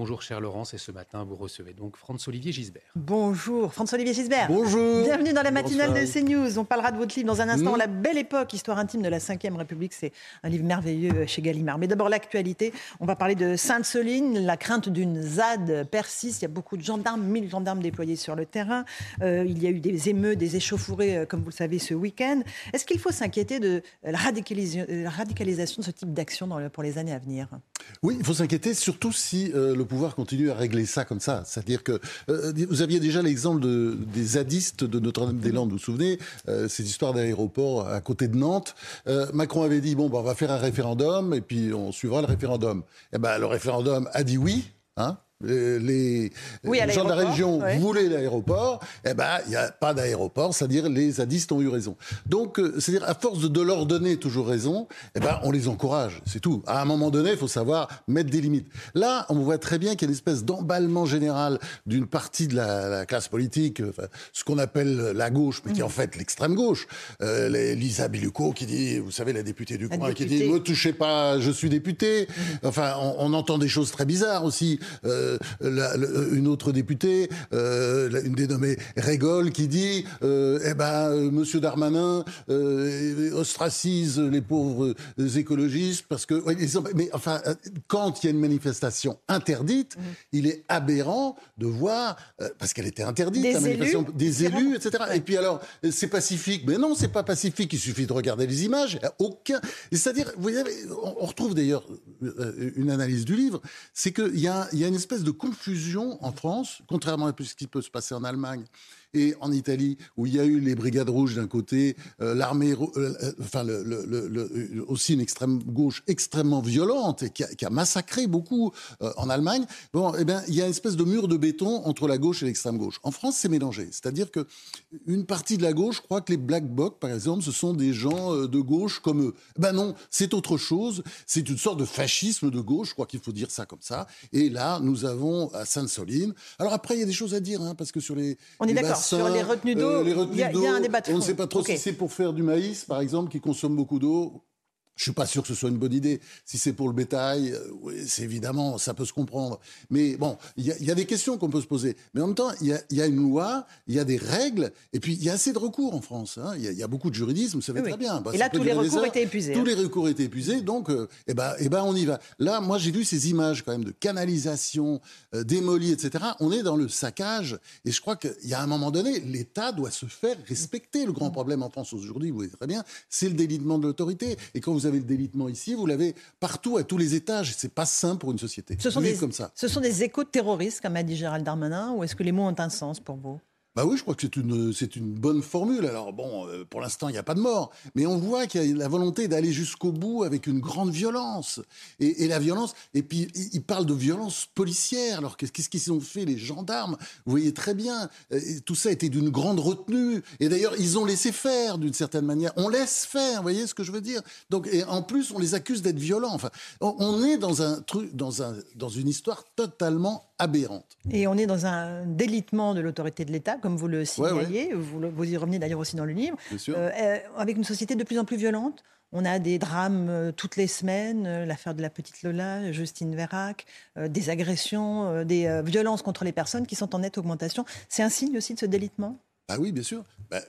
Bonjour cher Laurence, et ce matin vous recevez donc Franz-Olivier Gisbert. Bonjour Franz-Olivier Gisbert. Bonjour. Bienvenue dans la matinale de CNews. On parlera de votre livre dans un instant, La Belle Époque, histoire intime de la Ve République. C'est un livre merveilleux chez Gallimard. Mais d'abord l'actualité. On va parler de Sainte-Soline. La crainte d'une ZAD persiste. Il y a beaucoup de gendarmes, 1000 gendarmes déployés sur le terrain. Euh, il y a eu des émeutes, des échauffourées, euh, comme vous le savez, ce week-end. Est-ce qu'il faut s'inquiéter de la, radicalisation de ce type d'action pour les années à venir? Oui, il faut s'inquiéter, surtout si euh, le pouvoir continue à régler ça comme ça. C'est-à-dire que vous aviez déjà l'exemple de, des zadistes de Notre-Dame-des-Landes, vous vous souvenez, ces histoires d'aéroport à côté de Nantes. Macron avait dit bon, bah, on va faire un référendum et puis on suivra le référendum. Et eh ben, le référendum a dit oui. Hein les, gens de la région voulaient l'aéroport, eh ben il n'y a pas d'aéroport, c'est-à-dire les zadistes ont eu raison. Donc, euh, c'est-à-dire à force de leur donner toujours raison, eh ben on les encourage, c'est tout. À un moment donné, il faut savoir mettre des limites. Là, on voit très bien qu'il y a une espèce d'emballement général d'une partie de la, classe politique, ce qu'on appelle la gauche, mais qui est en fait l'extrême gauche. Euh, Lisa Biluco qui dit, vous savez, la députée du coin, qui dit, ne touchez pas, je suis député. Mm. Enfin, on, entend des choses très bizarres aussi. Euh, euh, une autre députée, euh, une dénommée Régol, qui dit euh, eh ben, Monsieur Darmanin ostracise les pauvres écologistes parce que. mais enfin, quand il y a une manifestation interdite, mmh. il est aberrant de voir, parce qu'elle était interdite, des la manifestation, élus, des élus, etc. Et puis alors, c'est pacifique. Mais non, c'est pas pacifique. Il suffit de regarder les images. aucun. C'est-à-dire, vous voyez, on retrouve d'ailleurs une analyse du livre, c'est qu'il y a, y a une espèce de confusion en France, contrairement à ce qui peut se passer en Allemagne et en Italie, où il y a eu les brigades rouges d'un côté, euh, l'armée, euh, euh, enfin le, aussi une extrême gauche extrêmement violente et qui a, massacré beaucoup en Allemagne. Bon, eh bien, il y a une espèce de mur de béton entre la gauche et l'extrême gauche. En France, c'est mélangé, c'est-à-dire que une partie de la gauche croit que les black blocs, par exemple, ce sont des gens de gauche comme eux. Ben non, c'est autre chose. C'est une sorte de fascisme de gauche. Je crois qu'il faut dire ça comme ça. Et là, nous avons à Sainte-Soline. Alors après, il y a des choses à dire, hein, parce que sur les, on est sur les retenues d'eau, euh, il y, a un débat de On ne sait pas trop si c'est pour faire du maïs, par exemple, qui consomme beaucoup d'eau. Je suis pas sûr que ce soit une bonne idée. Si c'est pour le bétail, euh, c'est évidemment, ça peut se comprendre. Mais bon, il y, a des questions qu'on peut se poser. Mais en même temps, il y a, une loi, il y a des règles, et puis il y a assez de recours en France. Hein. Il y, a beaucoup de juridisme, vous savez très bien. Bah, et là, tous les recours étaient épuisés. Tous hein. les recours étaient épuisés, donc, euh, eh ben, eh ben, on y va. Là, moi, j'ai vu ces images quand même de canalisation euh, démolie, etc. On est dans le saccage, et je crois qu'il y a un moment donné, l'État doit se faire respecter. Le grand problème en France aujourd'hui, vous voyez très bien, c'est le délitement de l'autorité. Et quand vous avez le délitement ici, vous l'avez partout, à tous les étages. C'est pas simple pour une société. Ce sont, des, comme ça. ce sont des échos terroristes, comme a dit Gérald Darmanin, ou est-ce que les mots ont un sens pour vous? Bah oui, je crois que c'est une, c'est une bonne formule. Alors bon, euh, pour l'instant, il n'y a pas de mort. Mais on voit qu'il y a la volonté d'aller jusqu'au bout avec une grande violence. Et, la violence, et puis il parle de violence policière. Alors qu'est-ce qu'ils ont fait les gendarmes? Vous voyez très bien, euh, tout ça était d'une grande retenue. Et d'ailleurs, ils ont laissé faire d'une certaine manière. On laisse faire, vous voyez ce que je veux dire? Donc, et en plus, on les accuse d'être violents. On est dans un truc, dans un, dans une histoire totalement aberrante. Et on est dans un délitement de l'autorité de l'État, comme vous le signaliez. Vous, y revenez d'ailleurs aussi dans le livre. Euh, euh, avec une société de plus en plus violente. On a des drames euh, toutes les semaines, l'affaire de la petite Lola, Justine Vérac, des agressions, des violences contre les personnes qui sont en nette augmentation. C'est un signe aussi de ce délitement? Ah oui, bien sûr. Bah,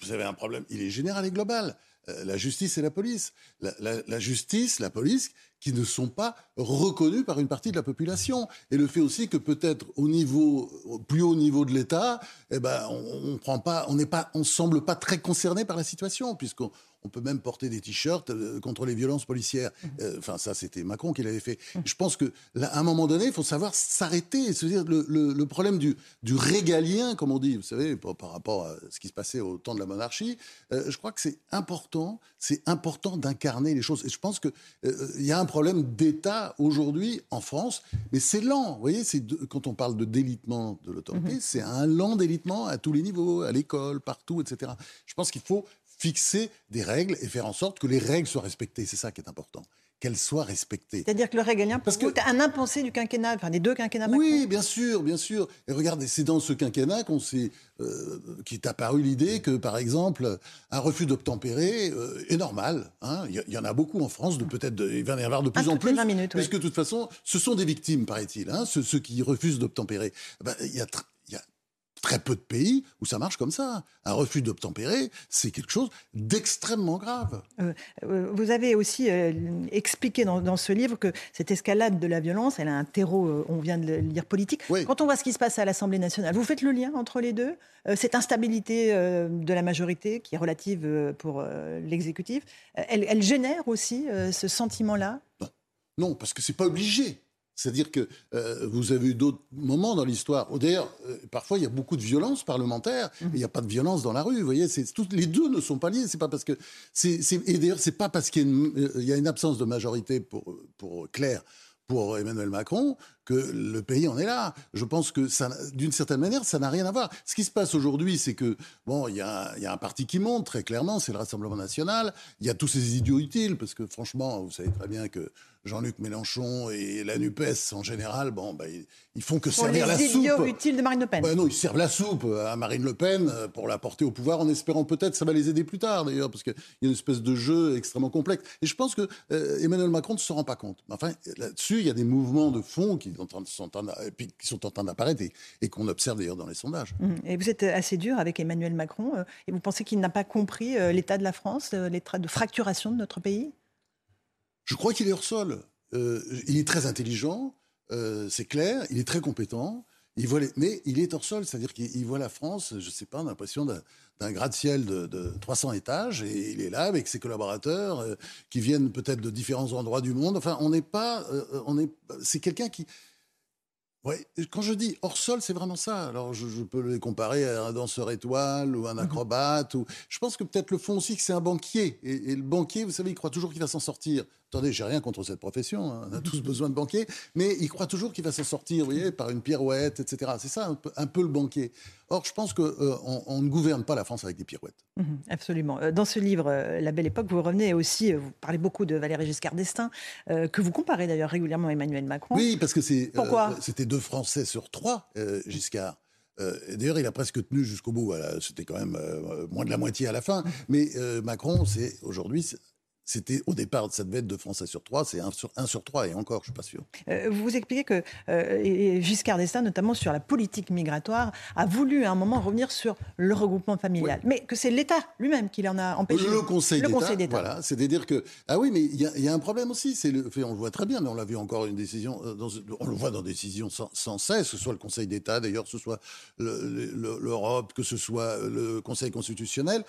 vous avez un problème, il est général et global. la justice et la police. la justice, la police, qui ne sont pas reconnus par une partie de la population. Et le fait aussi que peut-être au niveau, au plus haut niveau de l'État, eh ben, on, on prend pas, on n'est pas, on semble pas très concerné par la situation, puisqu'on on peut même porter des t-shirts euh, contre les violences policières. Mmh. Euh, enfin, ça, c'était Macron qui l'avait fait. Mmh. Je pense que, à un moment donné, il faut savoir s'arrêter et se dire le, problème du, du, régalien, comme on dit, vous savez, par, rapport à ce qui se passait au temps de la monarchie. Euh, je crois que c'est important, c'est important d'incarner les choses. Et je pense qu'il il y a un problème d'État aujourd'hui en France, mais c'est lent. Vous voyez, c'est quand on parle de délitement de l'autorité, mmh. c'est un lent délitement à tous les niveaux, à l'école, partout, etc. Je pense qu'il faut fixer des règles et faire en sorte que les règles soient respectées. C'est ça qui est important. Qu'elle soit respectée. C'est-à-dire que le régalien, parce que un impensé du quinquennat, enfin des deux quinquennats. Oui, bien sûr, bien sûr. Et regardez, c'est dans ce quinquennat qu'on s'est, euh, qui est apparu l'idée que, par exemple, un refus d'obtempérer euh, est normal. Hein. Il y, en a beaucoup en France, de peut-être, il va y en avoir de plus en plus, 20 minutes, puisque de toute façon, ce sont des victimes, paraît-il, hein, ceux, qui refusent d'obtempérer. Ben, il y a très peu de pays où ça marche comme ça. Un refus d'obtempérer, c'est quelque chose d'extrêmement grave. Euh, euh, vous avez aussi euh, expliqué dans, ce livre que cette escalade de la violence, elle a un terreau, on vient de le lire, politique. Quand on voit ce qui se passe à l'Assemblée nationale, vous faites le lien entre les deux Cette instabilité de la majorité, qui est relative pour l'exécutif, elle, elle, génère aussi ce sentiment-là? Non. non, parce que c'est pas obligé. C'est-à-dire que euh, vous avez eu d'autres moments dans l'histoire. D'ailleurs, euh, parfois, il y a beaucoup de violence parlementaire. Mmh. Il n'y a pas de violence dans la rue. Vous voyez, toutes les deux ne sont pas liés. C'est pas parce que. et d'ailleurs, c'est pas parce qu'il y, y, a une absence de majorité pour, pour Claire pour Emmanuel Macron que le pays en est là. Je pense que d'une certaine manière, ça n'a rien à voir. Ce qui se passe aujourd'hui, c'est que bon, il y, a, un parti qui monte très clairement, c'est le Rassemblement national. Il y a tous ces idiots utiles parce que franchement, vous savez très bien que Jean-Luc Mélenchon et la NUPES en général, bon, bah, ils, font que servir la soupe. Utiles de Marine Le Pen. non, ils servent la soupe à Marine Le Pen euh, pour la porter au pouvoir en espérant peut-être ça va les aider plus tard d'ailleurs, parce qu'il y a une espèce de jeu extrêmement complexe. Et je pense que euh, Emmanuel Macron ne se rend pas compte. Enfin, là-dessus, il y a des mouvements de fond qui, sont en, qui sont en train d'apparaître et, qu'on observe d'ailleurs dans les sondages. Mmh. Et vous êtes assez dur avec Emmanuel Macron euh, et vous pensez qu'il n'a pas compris l'état de la France, l'état de fracturation de notre pays? Je crois qu'il est hors sol. Euh, il est très intelligent, euh, c'est clair, il est très compétent, il voit mais il est hors sol, c'est-à-dire qu'il voit la France, je ne sais pas, on a l'impression d'un gratte-ciel de, 300 étages, et il est là avec ses collaborateurs euh, qui viennent peut-être de différents endroits du monde. Enfin, on n'est pas, on est, c'est quelqu'un qui, Ouais, quand je dis hors sol, c'est vraiment ça. Alors, je, peux les comparer à un danseur étoile ou un mhm. acrobate. Ou... Je pense que peut-être le fond aussi, que c'est un banquier. et, le banquier, vous savez, il croit toujours qu'il va s'en sortir. Attendez, j'ai rien contre cette profession, hein. on a tous besoin de banquiers, mais il croit toujours qu'il va s'en sortir, vous voyez, par une pirouette, etc. C'est ça un peu, le banquier. Or, je pense qu'on euh, on ne gouverne pas la France avec des pirouettes. Mhm, absolument. Euh, dans ce livre, euh, La Belle Époque, vous revenez aussi, vous parlez beaucoup de Valéry Giscard d'Estaing, que vous comparez d'ailleurs régulièrement à Emmanuel Macron. Oui, parce que c'est, c'était deux Français sur trois, Giscard. D'ailleurs, il a presque tenu jusqu'au bout. C'était quand même moins de la moitié à la fin. Mhm. Mais Macron, c'est aujourd'hui c'était au départ, ça devait être de Français sur trois, c'est un sur, un sur trois, et encore, je ne suis pas sûr. Euh, vous expliquez que euh, Giscard d'Estaing, notamment sur la politique migratoire, a voulu à un moment revenir sur le regroupement familial, mais que c'est l'État lui-même qui l'en a empêché. Le Conseil d'État. Voilà, c'est-à-dire que. Ah oui, mais il y, a un problème aussi, c'est le, on le voit très bien, mais on l'a vu encore une décision, euh, on le voit dans des décisions sans, cesse, que ce soit le Conseil d'État, d'ailleurs, que ce soit l'Europe, que ce soit le Conseil constitutionnel.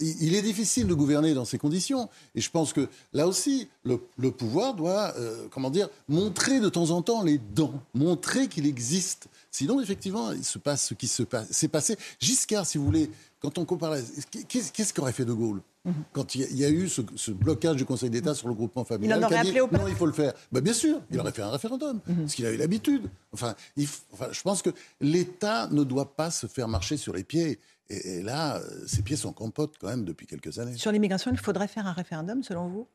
il, est difficile de gouverner dans ces conditions, et je pense pense que là aussi, le, pouvoir doit, euh, comment dire, montrer de temps en temps les dents, montrer qu'il existe. Sinon, effectivement, il se passe ce qui se passe. C'est passé. Giscard, si vous voulez, quand on compare, qu'est-ce qu'aurait fait De Gaulle mhm. quand il y, a, eu ce, blocage du Conseil d'État sur le groupement familial Il en aurait appelé au Non, il faut le faire. Bah, bien sûr, il aurait fait un référendum, mhm. parce qu'il avait l'habitude. Enfin, enfin, je pense que l'État ne doit pas se faire marcher sur les pieds. Et, là, ces pieds sont compotes quand même depuis quelques années. Sur l'immigration, il faudrait faire un référendum, selon vous?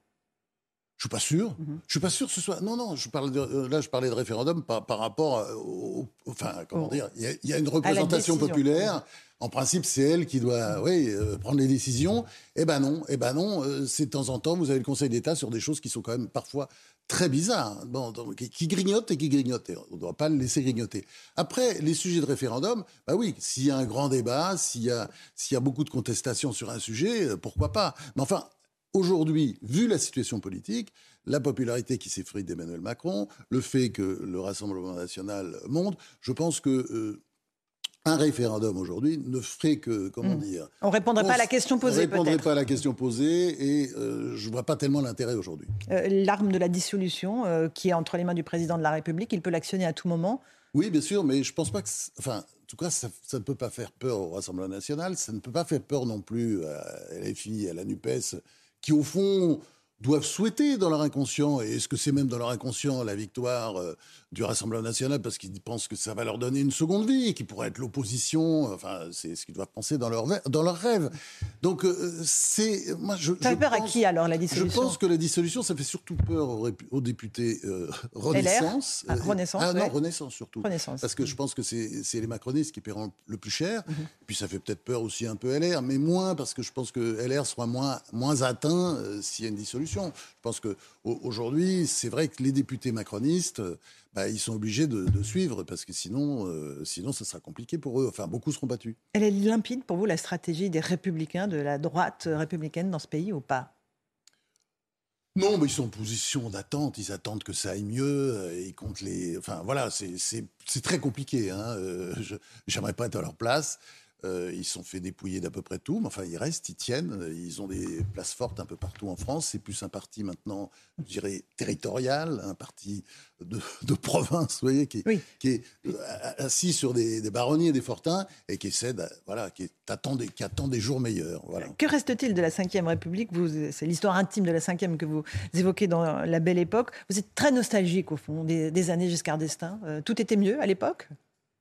Je suis pas sûr. Mhm. Je suis pas sûr que ce soit. Non, non. Je parle euh, Là, je parlais de référendum par, par rapport au. Enfin, comment dire il y, a, une représentation populaire. En principe, c'est elle qui doit, oui, euh, prendre les décisions. Eh ben non. Eh ben non. Euh, c'est de temps en temps, vous avez le Conseil d'État sur des choses qui sont quand même parfois très bizarres, bon, qui, grignotent et qui grignotent. On ne doit pas le laisser grignoter. Après, les sujets de référendum, bah oui, s'il y a un grand débat, s'il y a, s'il y a beaucoup de contestations sur un sujet, euh, pourquoi pas Mais enfin, aujourd'hui, vu la situation politique, la popularité qui s'effrite d'Emmanuel Macron, le fait que le Rassemblement national monte, je pense que euh, un référendum aujourd'hui ne ferait que, comment hmm. dire On répondrait pas à la question posée, On répondrait pas à la question posée, et euh, je vois pas tellement l'intérêt aujourd'hui. Euh, l'arme de la dissolution, euh, qui est entre les mains du président de la République, il peut l'actionner à tout moment. Oui, bien sûr, mais je pense pas que, enfin, en tout cas, ça, ne peut pas faire peur au Rassemblement national, ça ne peut pas faire peur non plus à LFI, à la Nupes, qui au fond doivent souhaiter dans leur inconscient, et est-ce que c'est même dans leur inconscient la victoire euh, du Rassemblement national parce qu'ils pensent que ça va leur donner une seconde vie, qui pourrait être l'opposition, enfin c'est ce qu'ils doivent penser dans leur, dans leur rêve. Donc euh, c'est... Moi, je, ça fait peur à qui alors la dissolution Je pense que la dissolution, ça fait surtout peur aux, députés euh, Renaissance. Ah, Renaissance Ah non, Renaissance surtout. Renaissance. Parce que je pense que c'est les macronistes qui paieront le plus cher. Mhm. Puis ça fait peut-être peur aussi un peu LR, mais moins parce que je pense que LR sera moins, moins atteint s'il y a une dissolution. Je pense qu'aujourd'hui, c'est vrai que les députés macronistes, bah, ils sont obligés de, suivre parce que sinon, euh, sinon, ça sera compliqué pour eux. Enfin, beaucoup seront battus. Elle est limpide pour vous, la stratégie des républicains, de la droite républicaine dans ce pays ou pas? Non, mais ils sont en position d'attente. Ils attendent que ça aille mieux. Euh, ils comptent les. Enfin, voilà, c'est très compliqué. Hein. Euh, j'aimerais pas être à leur place. Euh, ils sont fait dépouiller d'à peu près tout, mais enfin, ils restent, ils tiennent. Ils ont des places fortes un peu partout en France. C'est plus un parti maintenant, je dirais, territorial, un parti de, province, vous voyez, qui, est euh, assis sur des, baronniers et des fortins et qui essaie, voilà, qui, attend des, qui attend des jours meilleurs. Voilà. Que reste-t-il de la Ve République? C'est l'histoire intime de la Ve que vous évoquez dans la belle époque. Vous êtes très nostalgique, au fond, des, années Giscard d'Estaing. Euh, tout était mieux à l'époque?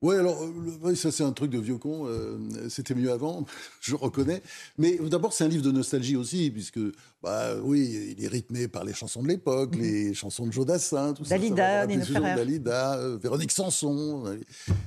Oui, alors, euh, ça c'est un truc de vieux con. Euh, c'était mieux avant, je reconnais. Mais d'abord, c'est un livre de nostalgie aussi, puisque, bah oui, il est rythmé par les chansons de l'époque, mhm. les chansons de Jodassin, tout Dalida, ça. Dalida, Dalida, euh, Véronique Sanson.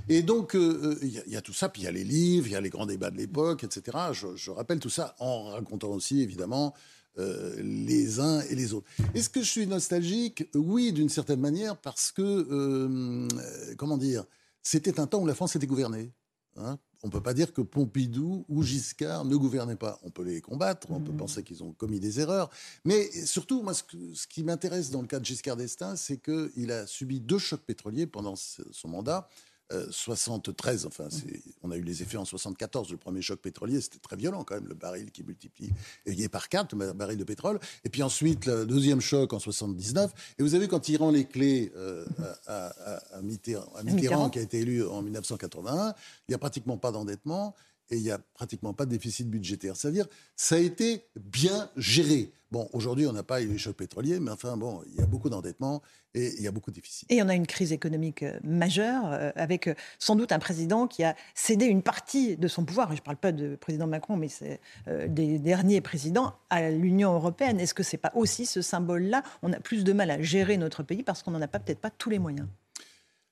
Et donc, il y, a tout ça, puis il y a les livres, il y a les grands débats de l'époque, etc. Je, rappelle tout ça en racontant aussi, évidemment, les uns et les autres. Est-ce que je suis nostalgique? Oui, d'une certaine manière, parce que, comment dire, c'était un temps où la France était gouvernée. Hein. on ne peut pas dire que Pompidou ou Giscard ne gouvernaient pas. On peut les combattre, on peut mmh. penser qu'ils ont commis des erreurs. Mais surtout, moi, ce, ce qui m'intéresse dans le cas de Giscard d'Estaing, c'est qu'il a subi deux chocs pétroliers pendant son mandat. 73, euh, enfin, on a eu les effets en 74, le premier choc pétrolier, c'était très violent quand même, le baril qui multiplie est par quatre, le baril de pétrole. Et puis ensuite, le deuxième choc en 79. Et vous avez quand il rend les clés euh, à, à, Mitterrand, qui a été élu en 1981, il n'y a pratiquement pas d'endettement et il n'y a pratiquement pas de déficit budgétaire. C'est-à-dire, ça a été bien géré. Bon, aujourd'hui, on n'a pas eu les chocs pétroliers, mais enfin, bon, il y a beaucoup d'endettement et il y a beaucoup de déficits. Et on a une crise économique euh, majeure, euh, avec euh, sans doute un président qui a cédé une partie de son pouvoir, je ne parle pas de président Macron, mais c'est des derniers présidents, à l'Union européenne. Est-ce que ce n'est pas aussi ce symbole-là? On a plus de mal à gérer notre pays parce qu'on n'en a peut-être pas tous les moyens.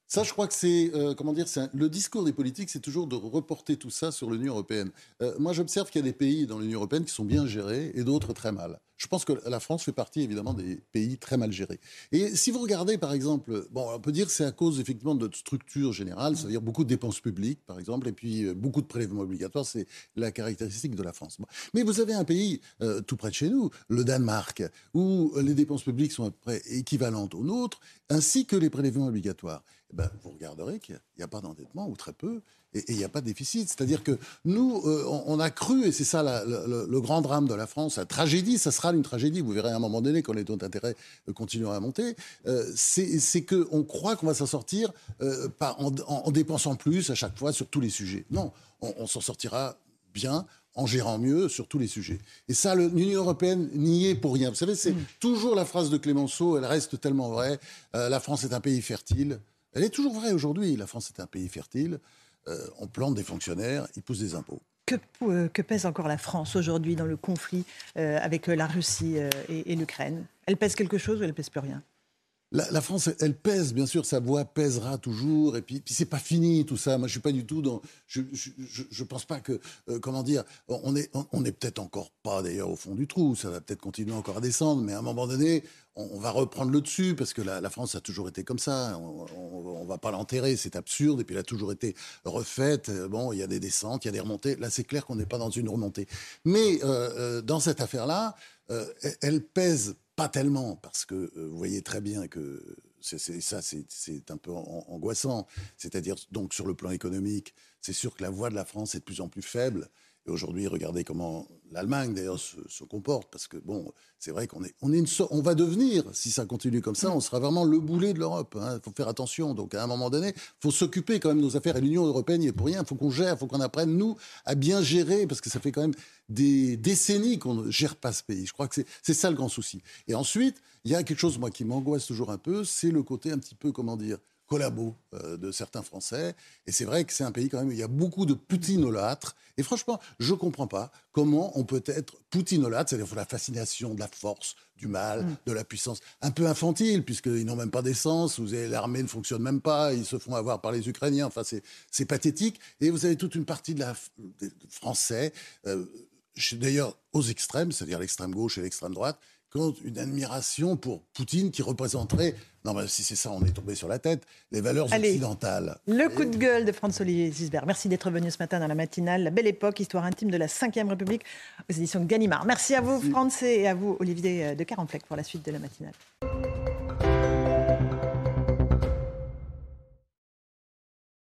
Ça, je crois que c'est, euh, comment dire, le discours des politiques, c'est toujours de reporter tout ça sur l'Union européenne. Euh, moi, j'observe qu'il y a des pays dans l'Union européenne qui sont bien gérés et d'autres très mal. Je pense que la France fait partie évidemment des pays très mal gérés. Et si vous regardez par exemple, bon, on peut dire que c'est à cause effectivement de notre structure générale, c'est-à-dire beaucoup de dépenses publiques par exemple, et puis euh, beaucoup de prélèvements obligatoires, c'est la caractéristique de la France. Mais vous avez un pays tout près de chez nous, le Danemark, où les dépenses publiques sont à peu près équivalentes aux nôtres, ainsi que les prélèvements obligatoires. Eh ben, vous regarderez qu'il n'y a, pas d'endettement ou très peu, et il n'y a pas de déficit. C'est-à-dire que nous, euh, on, a cru, et c'est ça le, grand drame de la France, la tragédie, ça sera une tragédie, vous verrez à un moment donné quand les taux d'intérêt continueront à monter, euh, c'est qu'on croit qu'on va s'en sortir euh, en, dépensant plus à chaque fois sur tous les sujets. Non, on, s'en sortira bien en gérant mieux sur tous les sujets. Et ça, l'Union européenne n'y est pour rien. Vous savez, c'est mmh. toujours la phrase de Clémenceau, elle reste tellement vraie. la France est un pays fertile. Elle est toujours vraie aujourd'hui. La France est un pays fertile. Euh, on plante des fonctionnaires, ils poussent des impôts. Que, euh, pèse encore la France aujourd'hui dans le conflit euh, avec la Russie et, l'Ukraine? Elle pèse quelque chose ou elle pèse plus rien? La, France, elle pèse, bien sûr, sa voix pèsera toujours. Et puis, c'est pas fini tout ça. Moi, je suis pas du tout dans. Je, je, pense pas que, comment dire, on est, on, est peut-être encore pas d'ailleurs au fond du trou. Ça va peut-être continuer encore à descendre, mais à un moment donné, on, va reprendre le dessus parce que la, France a toujours été comme ça. On, ne va pas l'enterrer, c'est absurde. Et puis elle a toujours été refaite. Bon, il y a des descentes, il y a des remontées. Là, c'est clair qu'on n'est pas dans une remontée. Mais euh, euh, dans cette affaire-là, euh, elle pèse pas tellement parce que vous voyez très bien que c'est ça, c'est un peu angoissant. C'est-à-dire donc sur le plan économique, c'est sûr que la voix de la France est de plus en plus faible. Et aujourd'hui, regardez comment l'Allemagne, d'ailleurs, se, comporte, parce que, bon, c'est vrai qu'on est, on va devenir, si ça continue comme ça, on sera vraiment le boulet de l'Europe. Il hein. faut faire attention. Donc, à un moment donné, il faut s'occuper quand même de nos affaires. Et l'Union européenne n'y est pour rien. Il faut qu'on gère, il faut qu'on apprenne, nous, à bien gérer, parce que ça fait quand même des décennies qu'on ne gère pas ce pays. Je crois que c'est ça le grand souci. Et ensuite, il y a quelque chose, moi, qui m'angoisse toujours un peu, c'est le côté un petit peu, comment dire, collabo euh, de certains Français. Et c'est vrai que c'est un pays quand même où il y a beaucoup de poutinolâtres. Et franchement, je ne comprends pas comment on peut être poutinolâtre, c'est-à-dire la fascination de la force, du mal, mm. de la puissance, un peu infantile, puisqu'ils n'ont même pas d'essence, l'armée ne fonctionne même pas, ils se font avoir par les Ukrainiens, enfin c'est pathétique. Et vous avez toute une partie de la, des Français, euh, d'ailleurs aux extrêmes, c'est-à-dire l'extrême gauche et l'extrême droite, une admiration pour Poutine qui représenterait, non mais si c'est ça, on est tombé sur la tête, les valeurs occidentales. Le coup de gueule de Franz-Olivier Gisbert. Merci d'être venu ce matin dans la matinale. La belle époque, histoire intime de la Ve République aux éditions de Gallimard. Merci à vous, Franz, et à vous, Olivier de Carenfleck, pour la suite de la matinale.